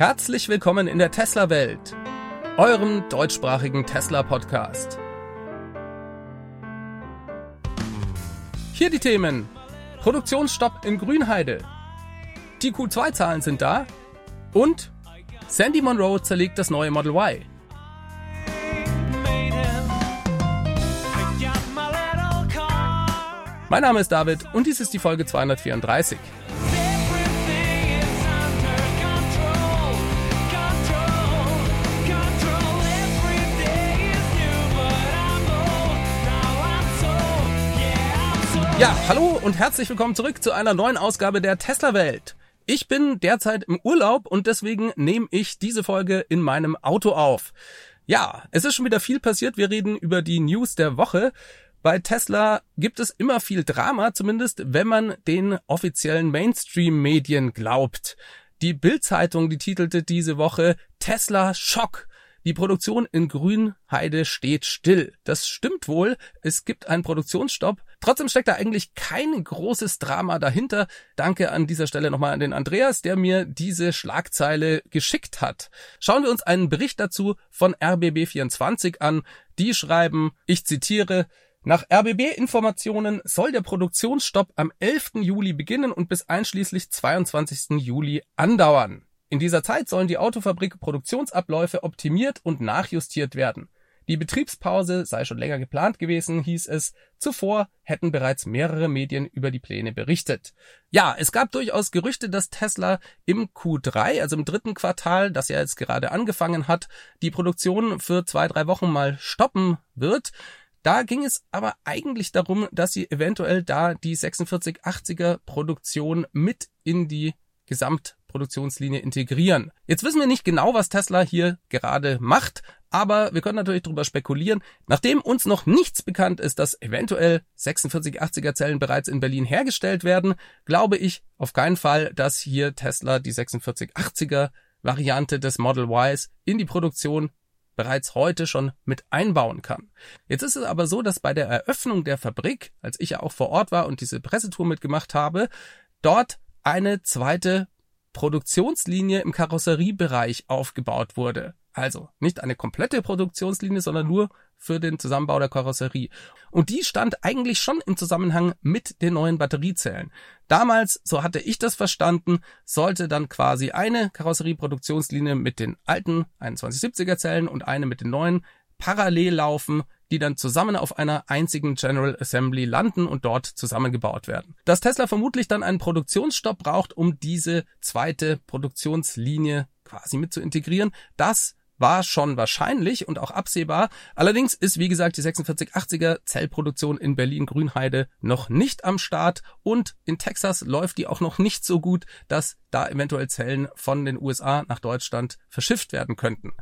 Herzlich willkommen in der Tesla-Welt, eurem deutschsprachigen Tesla-Podcast. Hier die Themen. Produktionsstopp in Grünheide. Die Q2-Zahlen sind da. Und Sandy Monroe zerlegt das neue Model Y. Mein Name ist David und dies ist die Folge 234. und herzlich willkommen zurück zu einer neuen Ausgabe der Tesla Welt. Ich bin derzeit im Urlaub und deswegen nehme ich diese Folge in meinem Auto auf. Ja, es ist schon wieder viel passiert. Wir reden über die News der Woche. Bei Tesla gibt es immer viel Drama, zumindest wenn man den offiziellen Mainstream-Medien glaubt. Die Bild-Zeitung, die titelte diese Woche Tesla Schock. Die Produktion in Grünheide steht still. Das stimmt wohl. Es gibt einen Produktionsstopp. Trotzdem steckt da eigentlich kein großes Drama dahinter. Danke an dieser Stelle nochmal an den Andreas, der mir diese Schlagzeile geschickt hat. Schauen wir uns einen Bericht dazu von RBB24 an. Die schreiben, ich zitiere, nach RBB-Informationen soll der Produktionsstopp am 11. Juli beginnen und bis einschließlich 22. Juli andauern. In dieser Zeit sollen die Autofabrik Produktionsabläufe optimiert und nachjustiert werden. Die Betriebspause sei schon länger geplant gewesen, hieß es. Zuvor hätten bereits mehrere Medien über die Pläne berichtet. Ja, es gab durchaus Gerüchte, dass Tesla im Q3, also im dritten Quartal, das ja jetzt gerade angefangen hat, die Produktion für zwei, drei Wochen mal stoppen wird. Da ging es aber eigentlich darum, dass sie eventuell da die 4680er Produktion mit in die Gesamtproduktionslinie integrieren. Jetzt wissen wir nicht genau, was Tesla hier gerade macht, aber wir können natürlich darüber spekulieren. Nachdem uns noch nichts bekannt ist, dass eventuell 4680er Zellen bereits in Berlin hergestellt werden, glaube ich auf keinen Fall, dass hier Tesla die 4680er Variante des Model Ys in die Produktion bereits heute schon mit einbauen kann. Jetzt ist es aber so, dass bei der Eröffnung der Fabrik, als ich ja auch vor Ort war und diese Pressetour mitgemacht habe, dort eine zweite Produktionslinie im Karosseriebereich aufgebaut wurde. Also nicht eine komplette Produktionslinie, sondern nur für den Zusammenbau der Karosserie. Und die stand eigentlich schon im Zusammenhang mit den neuen Batteriezellen. Damals, so hatte ich das verstanden, sollte dann quasi eine Karosserieproduktionslinie mit den alten 2170er Zellen und eine mit den neuen parallel laufen, die dann zusammen auf einer einzigen General Assembly landen und dort zusammengebaut werden. Dass Tesla vermutlich dann einen Produktionsstopp braucht, um diese zweite Produktionslinie quasi mit zu integrieren, das war schon wahrscheinlich und auch absehbar. Allerdings ist, wie gesagt, die 4680er Zellproduktion in Berlin-Grünheide noch nicht am Start und in Texas läuft die auch noch nicht so gut, dass da eventuell Zellen von den USA nach Deutschland verschifft werden könnten.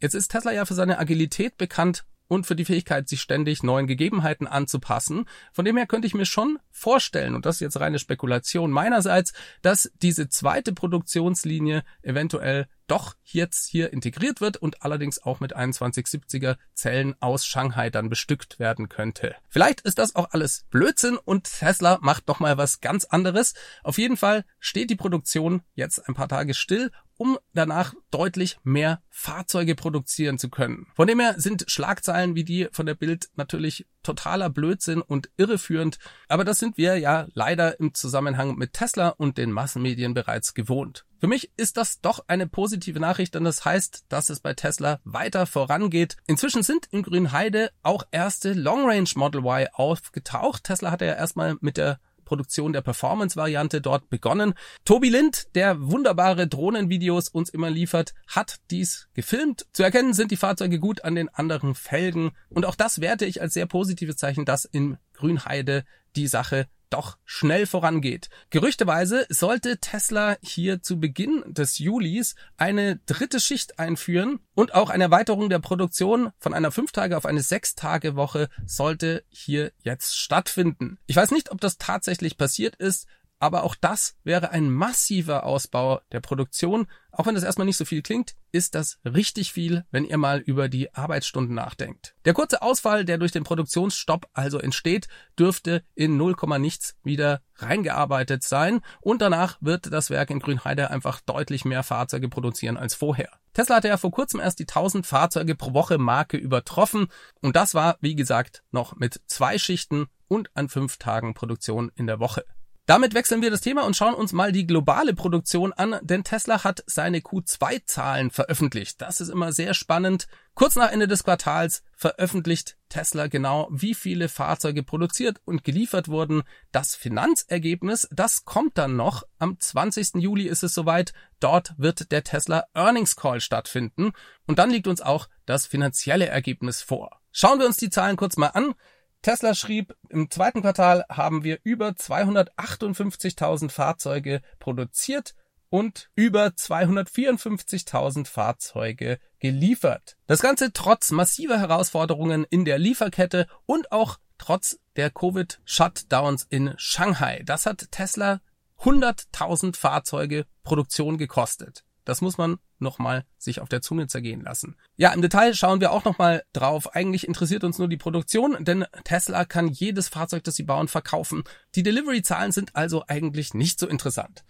Jetzt ist Tesla ja für seine Agilität bekannt und für die Fähigkeit, sich ständig neuen Gegebenheiten anzupassen. Von dem her könnte ich mir schon vorstellen, und das ist jetzt reine Spekulation meinerseits, dass diese zweite Produktionslinie eventuell doch jetzt hier integriert wird und allerdings auch mit 2170er Zellen aus Shanghai dann bestückt werden könnte. Vielleicht ist das auch alles Blödsinn und Tesla macht noch mal was ganz anderes. Auf jeden Fall steht die Produktion jetzt ein paar Tage still um danach deutlich mehr Fahrzeuge produzieren zu können. Von dem her sind Schlagzeilen wie die von der Bild natürlich totaler Blödsinn und irreführend, aber das sind wir ja leider im Zusammenhang mit Tesla und den Massenmedien bereits gewohnt. Für mich ist das doch eine positive Nachricht, denn das heißt, dass es bei Tesla weiter vorangeht. Inzwischen sind in Grünheide auch erste Long Range Model Y aufgetaucht. Tesla hatte ja erstmal mit der Produktion der Performance-Variante dort begonnen. Tobi Lind, der wunderbare Drohnenvideos uns immer liefert, hat dies gefilmt. Zu erkennen sind die Fahrzeuge gut an den anderen Felgen und auch das werte ich als sehr positives Zeichen, dass in Grünheide die Sache doch schnell vorangeht. Gerüchteweise sollte Tesla hier zu Beginn des Julis eine dritte Schicht einführen und auch eine Erweiterung der Produktion von einer fünf Tage auf eine sechs Tage Woche sollte hier jetzt stattfinden. Ich weiß nicht, ob das tatsächlich passiert ist, aber auch das wäre ein massiver Ausbau der Produktion. Auch wenn das erstmal nicht so viel klingt, ist das richtig viel, wenn ihr mal über die Arbeitsstunden nachdenkt. Der kurze Ausfall, der durch den Produktionsstopp also entsteht, dürfte in 0, nichts wieder reingearbeitet sein und danach wird das Werk in Grünheide einfach deutlich mehr Fahrzeuge produzieren als vorher. Tesla hatte ja vor kurzem erst die 1000 Fahrzeuge pro Woche Marke übertroffen und das war, wie gesagt, noch mit zwei Schichten und an fünf Tagen Produktion in der Woche. Damit wechseln wir das Thema und schauen uns mal die globale Produktion an, denn Tesla hat seine Q2-Zahlen veröffentlicht. Das ist immer sehr spannend. Kurz nach Ende des Quartals veröffentlicht Tesla genau, wie viele Fahrzeuge produziert und geliefert wurden. Das Finanzergebnis, das kommt dann noch. Am 20. Juli ist es soweit. Dort wird der Tesla Earnings Call stattfinden. Und dann liegt uns auch das finanzielle Ergebnis vor. Schauen wir uns die Zahlen kurz mal an. Tesla schrieb, im zweiten Quartal haben wir über 258.000 Fahrzeuge produziert und über 254.000 Fahrzeuge geliefert. Das Ganze trotz massiver Herausforderungen in der Lieferkette und auch trotz der Covid-Shutdowns in Shanghai. Das hat Tesla 100.000 Fahrzeuge Produktion gekostet. Das muss man nochmal sich auf der Zunge zergehen lassen. Ja, im Detail schauen wir auch nochmal drauf. Eigentlich interessiert uns nur die Produktion, denn Tesla kann jedes Fahrzeug, das sie bauen, verkaufen. Die Delivery-Zahlen sind also eigentlich nicht so interessant.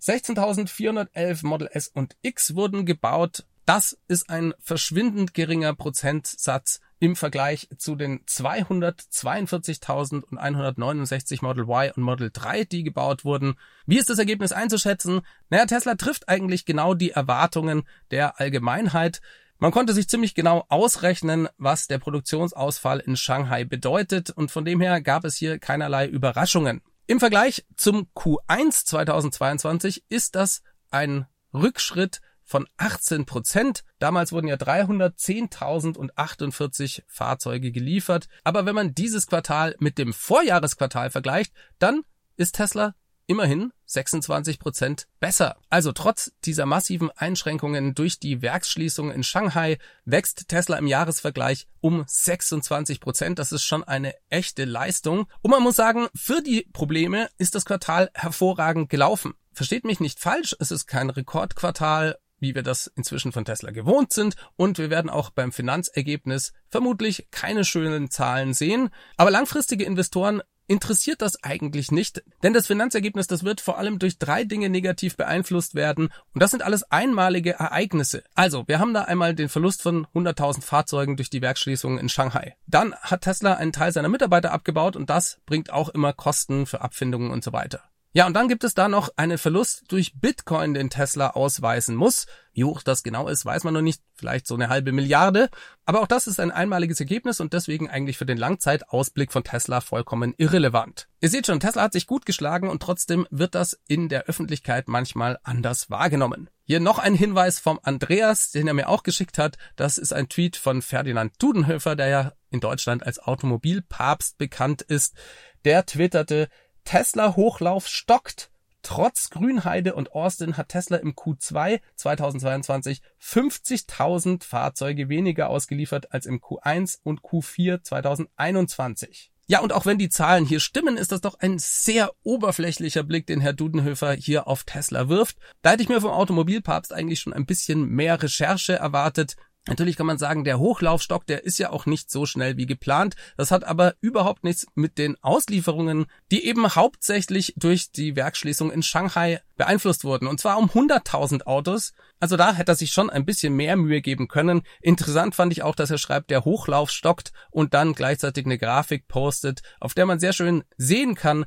16.411 Model S und X wurden gebaut. Das ist ein verschwindend geringer Prozentsatz im Vergleich zu den 242.169 Model Y und Model 3, die gebaut wurden. Wie ist das Ergebnis einzuschätzen? Naja, Tesla trifft eigentlich genau die Erwartungen der Allgemeinheit. Man konnte sich ziemlich genau ausrechnen, was der Produktionsausfall in Shanghai bedeutet und von dem her gab es hier keinerlei Überraschungen. Im Vergleich zum Q1 2022 ist das ein Rückschritt von 18 Prozent. Damals wurden ja 310.048 Fahrzeuge geliefert. Aber wenn man dieses Quartal mit dem Vorjahresquartal vergleicht, dann ist Tesla immerhin 26 Prozent besser. Also trotz dieser massiven Einschränkungen durch die Werksschließung in Shanghai wächst Tesla im Jahresvergleich um 26 Prozent. Das ist schon eine echte Leistung. Und man muss sagen, für die Probleme ist das Quartal hervorragend gelaufen. Versteht mich nicht falsch, es ist kein Rekordquartal wie wir das inzwischen von Tesla gewohnt sind. Und wir werden auch beim Finanzergebnis vermutlich keine schönen Zahlen sehen. Aber langfristige Investoren interessiert das eigentlich nicht, denn das Finanzergebnis, das wird vor allem durch drei Dinge negativ beeinflusst werden und das sind alles einmalige Ereignisse. Also, wir haben da einmal den Verlust von 100.000 Fahrzeugen durch die Werksschließungen in Shanghai. Dann hat Tesla einen Teil seiner Mitarbeiter abgebaut und das bringt auch immer Kosten für Abfindungen und so weiter. Ja, und dann gibt es da noch einen Verlust durch Bitcoin, den Tesla ausweisen muss. Wie hoch das genau ist, weiß man noch nicht. Vielleicht so eine halbe Milliarde. Aber auch das ist ein einmaliges Ergebnis und deswegen eigentlich für den Langzeitausblick von Tesla vollkommen irrelevant. Ihr seht schon, Tesla hat sich gut geschlagen und trotzdem wird das in der Öffentlichkeit manchmal anders wahrgenommen. Hier noch ein Hinweis vom Andreas, den er mir auch geschickt hat. Das ist ein Tweet von Ferdinand Dudenhöfer, der ja in Deutschland als Automobilpapst bekannt ist. Der twitterte, Tesla Hochlauf stockt. Trotz Grünheide und Austin hat Tesla im Q2 2022 50.000 Fahrzeuge weniger ausgeliefert als im Q1 und Q4 2021. Ja, und auch wenn die Zahlen hier stimmen, ist das doch ein sehr oberflächlicher Blick, den Herr Dudenhöfer hier auf Tesla wirft. Da hätte ich mir vom Automobilpapst eigentlich schon ein bisschen mehr Recherche erwartet. Natürlich kann man sagen, der Hochlaufstock, der ist ja auch nicht so schnell wie geplant. Das hat aber überhaupt nichts mit den Auslieferungen, die eben hauptsächlich durch die Werkschließung in Shanghai beeinflusst wurden. Und zwar um 100.000 Autos. Also da hätte er sich schon ein bisschen mehr Mühe geben können. Interessant fand ich auch, dass er schreibt, der Hochlauf stockt und dann gleichzeitig eine Grafik postet, auf der man sehr schön sehen kann,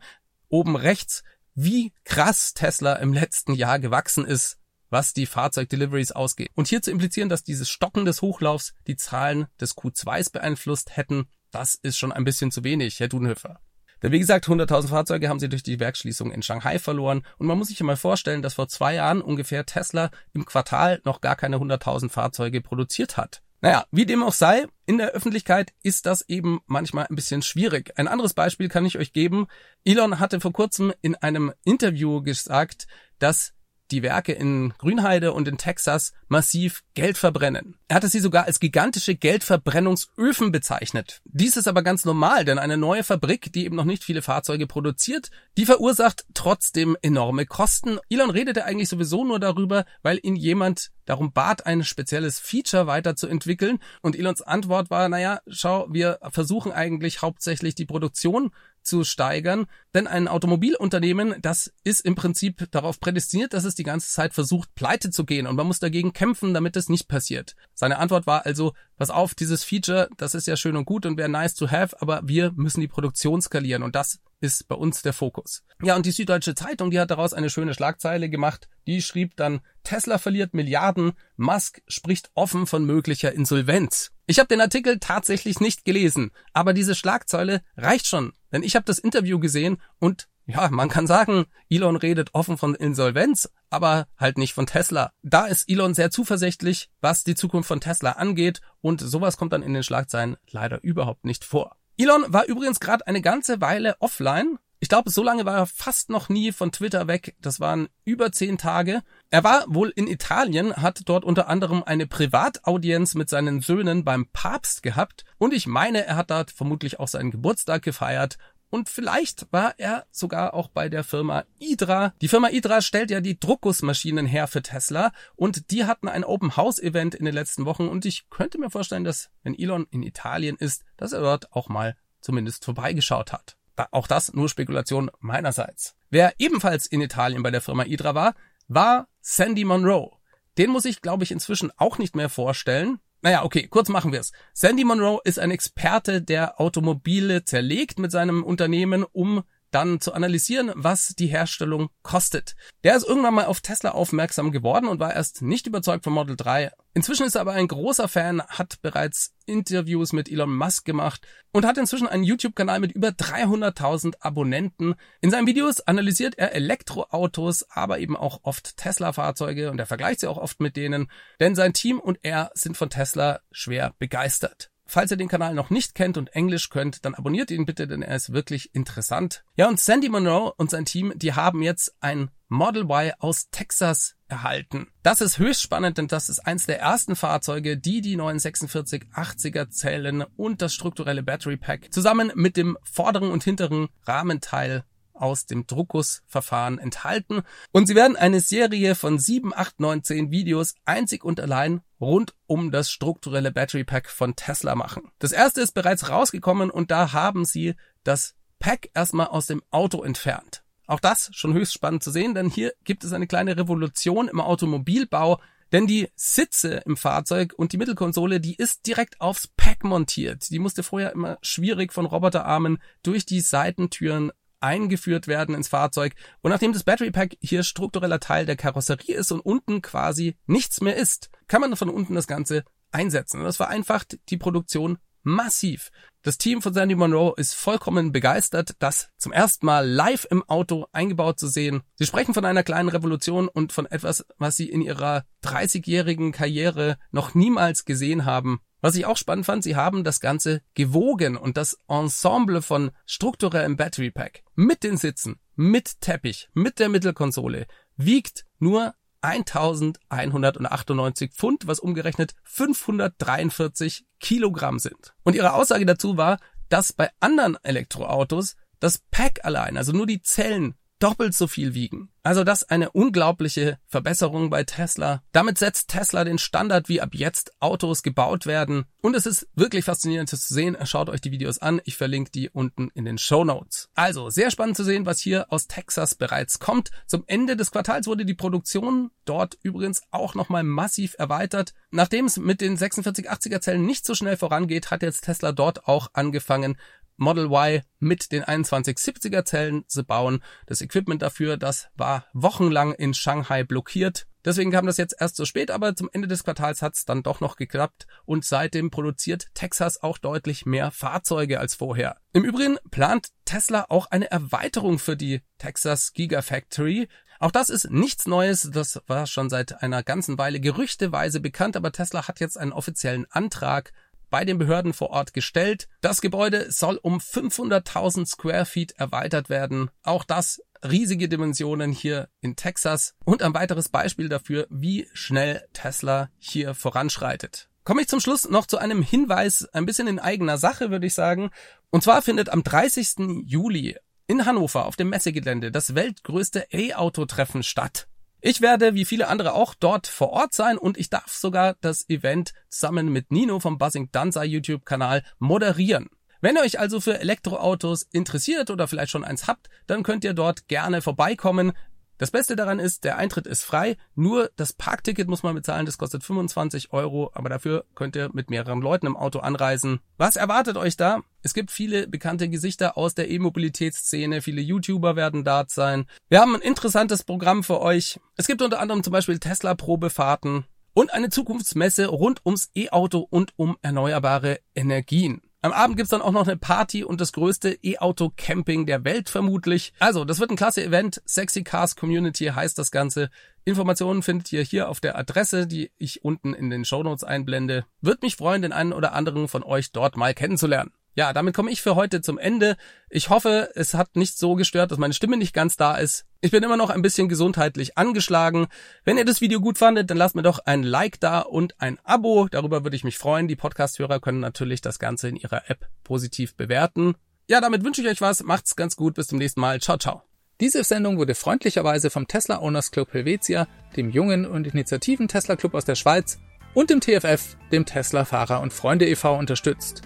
oben rechts, wie krass Tesla im letzten Jahr gewachsen ist was die Fahrzeugdeliveries ausgeht. Und hier zu implizieren, dass dieses Stocken des Hochlaufs die Zahlen des Q2s beeinflusst hätten, das ist schon ein bisschen zu wenig, Herr Dunhöfer. Denn wie gesagt, 100.000 Fahrzeuge haben sie durch die Werksschließung in Shanghai verloren. Und man muss sich ja mal vorstellen, dass vor zwei Jahren ungefähr Tesla im Quartal noch gar keine 100.000 Fahrzeuge produziert hat. Naja, wie dem auch sei, in der Öffentlichkeit ist das eben manchmal ein bisschen schwierig. Ein anderes Beispiel kann ich euch geben. Elon hatte vor kurzem in einem Interview gesagt, dass die Werke in Grünheide und in Texas massiv Geld verbrennen. Er hatte sie sogar als gigantische Geldverbrennungsöfen bezeichnet. Dies ist aber ganz normal, denn eine neue Fabrik, die eben noch nicht viele Fahrzeuge produziert, die verursacht trotzdem enorme Kosten. Elon redete eigentlich sowieso nur darüber, weil ihn jemand darum bat, ein spezielles Feature weiterzuentwickeln. Und Elons Antwort war, naja, schau, wir versuchen eigentlich hauptsächlich die Produktion zu steigern. Denn ein Automobilunternehmen, das ist im Prinzip darauf prädestiniert, dass es die ganze Zeit versucht, pleite zu gehen. Und man muss dagegen kämpfen, damit es nicht passiert. Seine Antwort war also, pass auf, dieses Feature, das ist ja schön und gut und wäre nice to have, aber wir müssen die Produktion skalieren. Und das ist bei uns der Fokus. Ja, und die Süddeutsche Zeitung, die hat daraus eine schöne Schlagzeile gemacht. Die schrieb dann, Tesla verliert Milliarden, Musk spricht offen von möglicher Insolvenz. Ich habe den Artikel tatsächlich nicht gelesen, aber diese Schlagzeile reicht schon, denn ich habe das Interview gesehen und ja, man kann sagen, Elon redet offen von Insolvenz, aber halt nicht von Tesla. Da ist Elon sehr zuversichtlich, was die Zukunft von Tesla angeht und sowas kommt dann in den Schlagzeilen leider überhaupt nicht vor. Elon war übrigens gerade eine ganze Weile offline. Ich glaube, so lange war er fast noch nie von Twitter weg. Das waren über zehn Tage. Er war wohl in Italien, hat dort unter anderem eine Privataudienz mit seinen Söhnen beim Papst gehabt. Und ich meine, er hat dort vermutlich auch seinen Geburtstag gefeiert und vielleicht war er sogar auch bei der Firma Idra. Die Firma Idra stellt ja die Druckgussmaschinen her für Tesla und die hatten ein Open House Event in den letzten Wochen und ich könnte mir vorstellen, dass wenn Elon in Italien ist, dass er dort auch mal zumindest vorbeigeschaut hat. Auch das nur Spekulation meinerseits. Wer ebenfalls in Italien bei der Firma Idra war, war Sandy Monroe. Den muss ich, glaube ich, inzwischen auch nicht mehr vorstellen. Naja, okay, kurz machen wir es. Sandy Monroe ist ein Experte, der Automobile zerlegt mit seinem Unternehmen, um dann zu analysieren, was die Herstellung kostet. Der ist irgendwann mal auf Tesla aufmerksam geworden und war erst nicht überzeugt vom Model 3. Inzwischen ist er aber ein großer Fan, hat bereits Interviews mit Elon Musk gemacht und hat inzwischen einen YouTube-Kanal mit über 300.000 Abonnenten. In seinen Videos analysiert er Elektroautos, aber eben auch oft Tesla-Fahrzeuge und er vergleicht sie auch oft mit denen, denn sein Team und er sind von Tesla schwer begeistert. Falls ihr den Kanal noch nicht kennt und Englisch könnt, dann abonniert ihn bitte, denn er ist wirklich interessant. Ja, und Sandy Monroe und sein Team, die haben jetzt ein Model Y aus Texas erhalten. Das ist höchst spannend, denn das ist eins der ersten Fahrzeuge, die die neuen 4680er Zellen und das strukturelle Battery Pack zusammen mit dem vorderen und hinteren Rahmenteil aus dem Druckusverfahren enthalten. Und sie werden eine Serie von 7, 8, 9, 10 Videos einzig und allein rund um das strukturelle Battery Pack von Tesla machen. Das erste ist bereits rausgekommen und da haben sie das Pack erstmal aus dem Auto entfernt. Auch das schon höchst spannend zu sehen, denn hier gibt es eine kleine Revolution im Automobilbau, denn die Sitze im Fahrzeug und die Mittelkonsole, die ist direkt aufs Pack montiert. Die musste vorher immer schwierig von Roboterarmen durch die Seitentüren eingeführt werden ins Fahrzeug. Und nachdem das Battery Pack hier struktureller Teil der Karosserie ist und unten quasi nichts mehr ist, kann man von unten das Ganze einsetzen. Und das vereinfacht die Produktion massiv. Das Team von Sandy Monroe ist vollkommen begeistert, das zum ersten Mal live im Auto eingebaut zu sehen. Sie sprechen von einer kleinen Revolution und von etwas, was sie in ihrer 30-jährigen Karriere noch niemals gesehen haben. Was ich auch spannend fand, sie haben das Ganze gewogen und das Ensemble von strukturellem Battery Pack mit den Sitzen, mit Teppich, mit der Mittelkonsole wiegt nur 1198 Pfund, was umgerechnet 543 Kilogramm sind. Und ihre Aussage dazu war, dass bei anderen Elektroautos das Pack allein, also nur die Zellen, doppelt so viel wiegen. Also das eine unglaubliche Verbesserung bei Tesla. Damit setzt Tesla den Standard, wie ab jetzt Autos gebaut werden. Und es ist wirklich faszinierend zu sehen. Schaut euch die Videos an. Ich verlinke die unten in den Show Notes. Also sehr spannend zu sehen, was hier aus Texas bereits kommt. Zum Ende des Quartals wurde die Produktion dort übrigens auch nochmal massiv erweitert. Nachdem es mit den 4680er Zellen nicht so schnell vorangeht, hat jetzt Tesla dort auch angefangen, Model Y mit den 2170er Zellen zu bauen. Das Equipment dafür, das war wochenlang in Shanghai blockiert. Deswegen kam das jetzt erst so spät, aber zum Ende des Quartals hat es dann doch noch geklappt und seitdem produziert Texas auch deutlich mehr Fahrzeuge als vorher. Im Übrigen plant Tesla auch eine Erweiterung für die Texas Gigafactory. Auch das ist nichts Neues, das war schon seit einer ganzen Weile gerüchteweise bekannt, aber Tesla hat jetzt einen offiziellen Antrag bei den Behörden vor Ort gestellt. Das Gebäude soll um 500.000 Square Feet erweitert werden. Auch das riesige Dimensionen hier in Texas und ein weiteres Beispiel dafür, wie schnell Tesla hier voranschreitet. Komme ich zum Schluss noch zu einem Hinweis, ein bisschen in eigener Sache, würde ich sagen. Und zwar findet am 30. Juli in Hannover auf dem Messegelände das weltgrößte E-Auto-Treffen statt. Ich werde, wie viele andere auch, dort vor Ort sein und ich darf sogar das Event zusammen mit Nino vom Buzzing Danza YouTube-Kanal moderieren. Wenn ihr euch also für Elektroautos interessiert oder vielleicht schon eins habt, dann könnt ihr dort gerne vorbeikommen. Das Beste daran ist, der Eintritt ist frei, nur das Parkticket muss man bezahlen, das kostet 25 Euro, aber dafür könnt ihr mit mehreren Leuten im Auto anreisen. Was erwartet euch da? Es gibt viele bekannte Gesichter aus der E-Mobilitätsszene, viele YouTuber werden dort sein. Wir haben ein interessantes Programm für euch. Es gibt unter anderem zum Beispiel Tesla-Probefahrten und eine Zukunftsmesse rund ums E-Auto und um erneuerbare Energien. Am Abend gibt's dann auch noch eine Party und das größte E-Auto-Camping der Welt vermutlich. Also, das wird ein klasse Event. Sexy Cars Community heißt das Ganze. Informationen findet ihr hier auf der Adresse, die ich unten in den Show Notes einblende. Würde mich freuen, den einen oder anderen von euch dort mal kennenzulernen. Ja, damit komme ich für heute zum Ende. Ich hoffe, es hat nicht so gestört, dass meine Stimme nicht ganz da ist. Ich bin immer noch ein bisschen gesundheitlich angeschlagen. Wenn ihr das Video gut fandet, dann lasst mir doch ein Like da und ein Abo. Darüber würde ich mich freuen. Die Podcast-Hörer können natürlich das Ganze in ihrer App positiv bewerten. Ja, damit wünsche ich euch was. Macht's ganz gut. Bis zum nächsten Mal. Ciao, ciao. Diese Sendung wurde freundlicherweise vom Tesla Owners Club Helvetia, dem jungen und initiativen Tesla Club aus der Schweiz und dem TFF, dem Tesla Fahrer und Freunde e.V. unterstützt.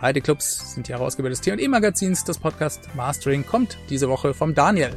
Beide Clubs sind die Herausgeber des T&E Magazins. Das Podcast Mastering kommt diese Woche vom Daniel.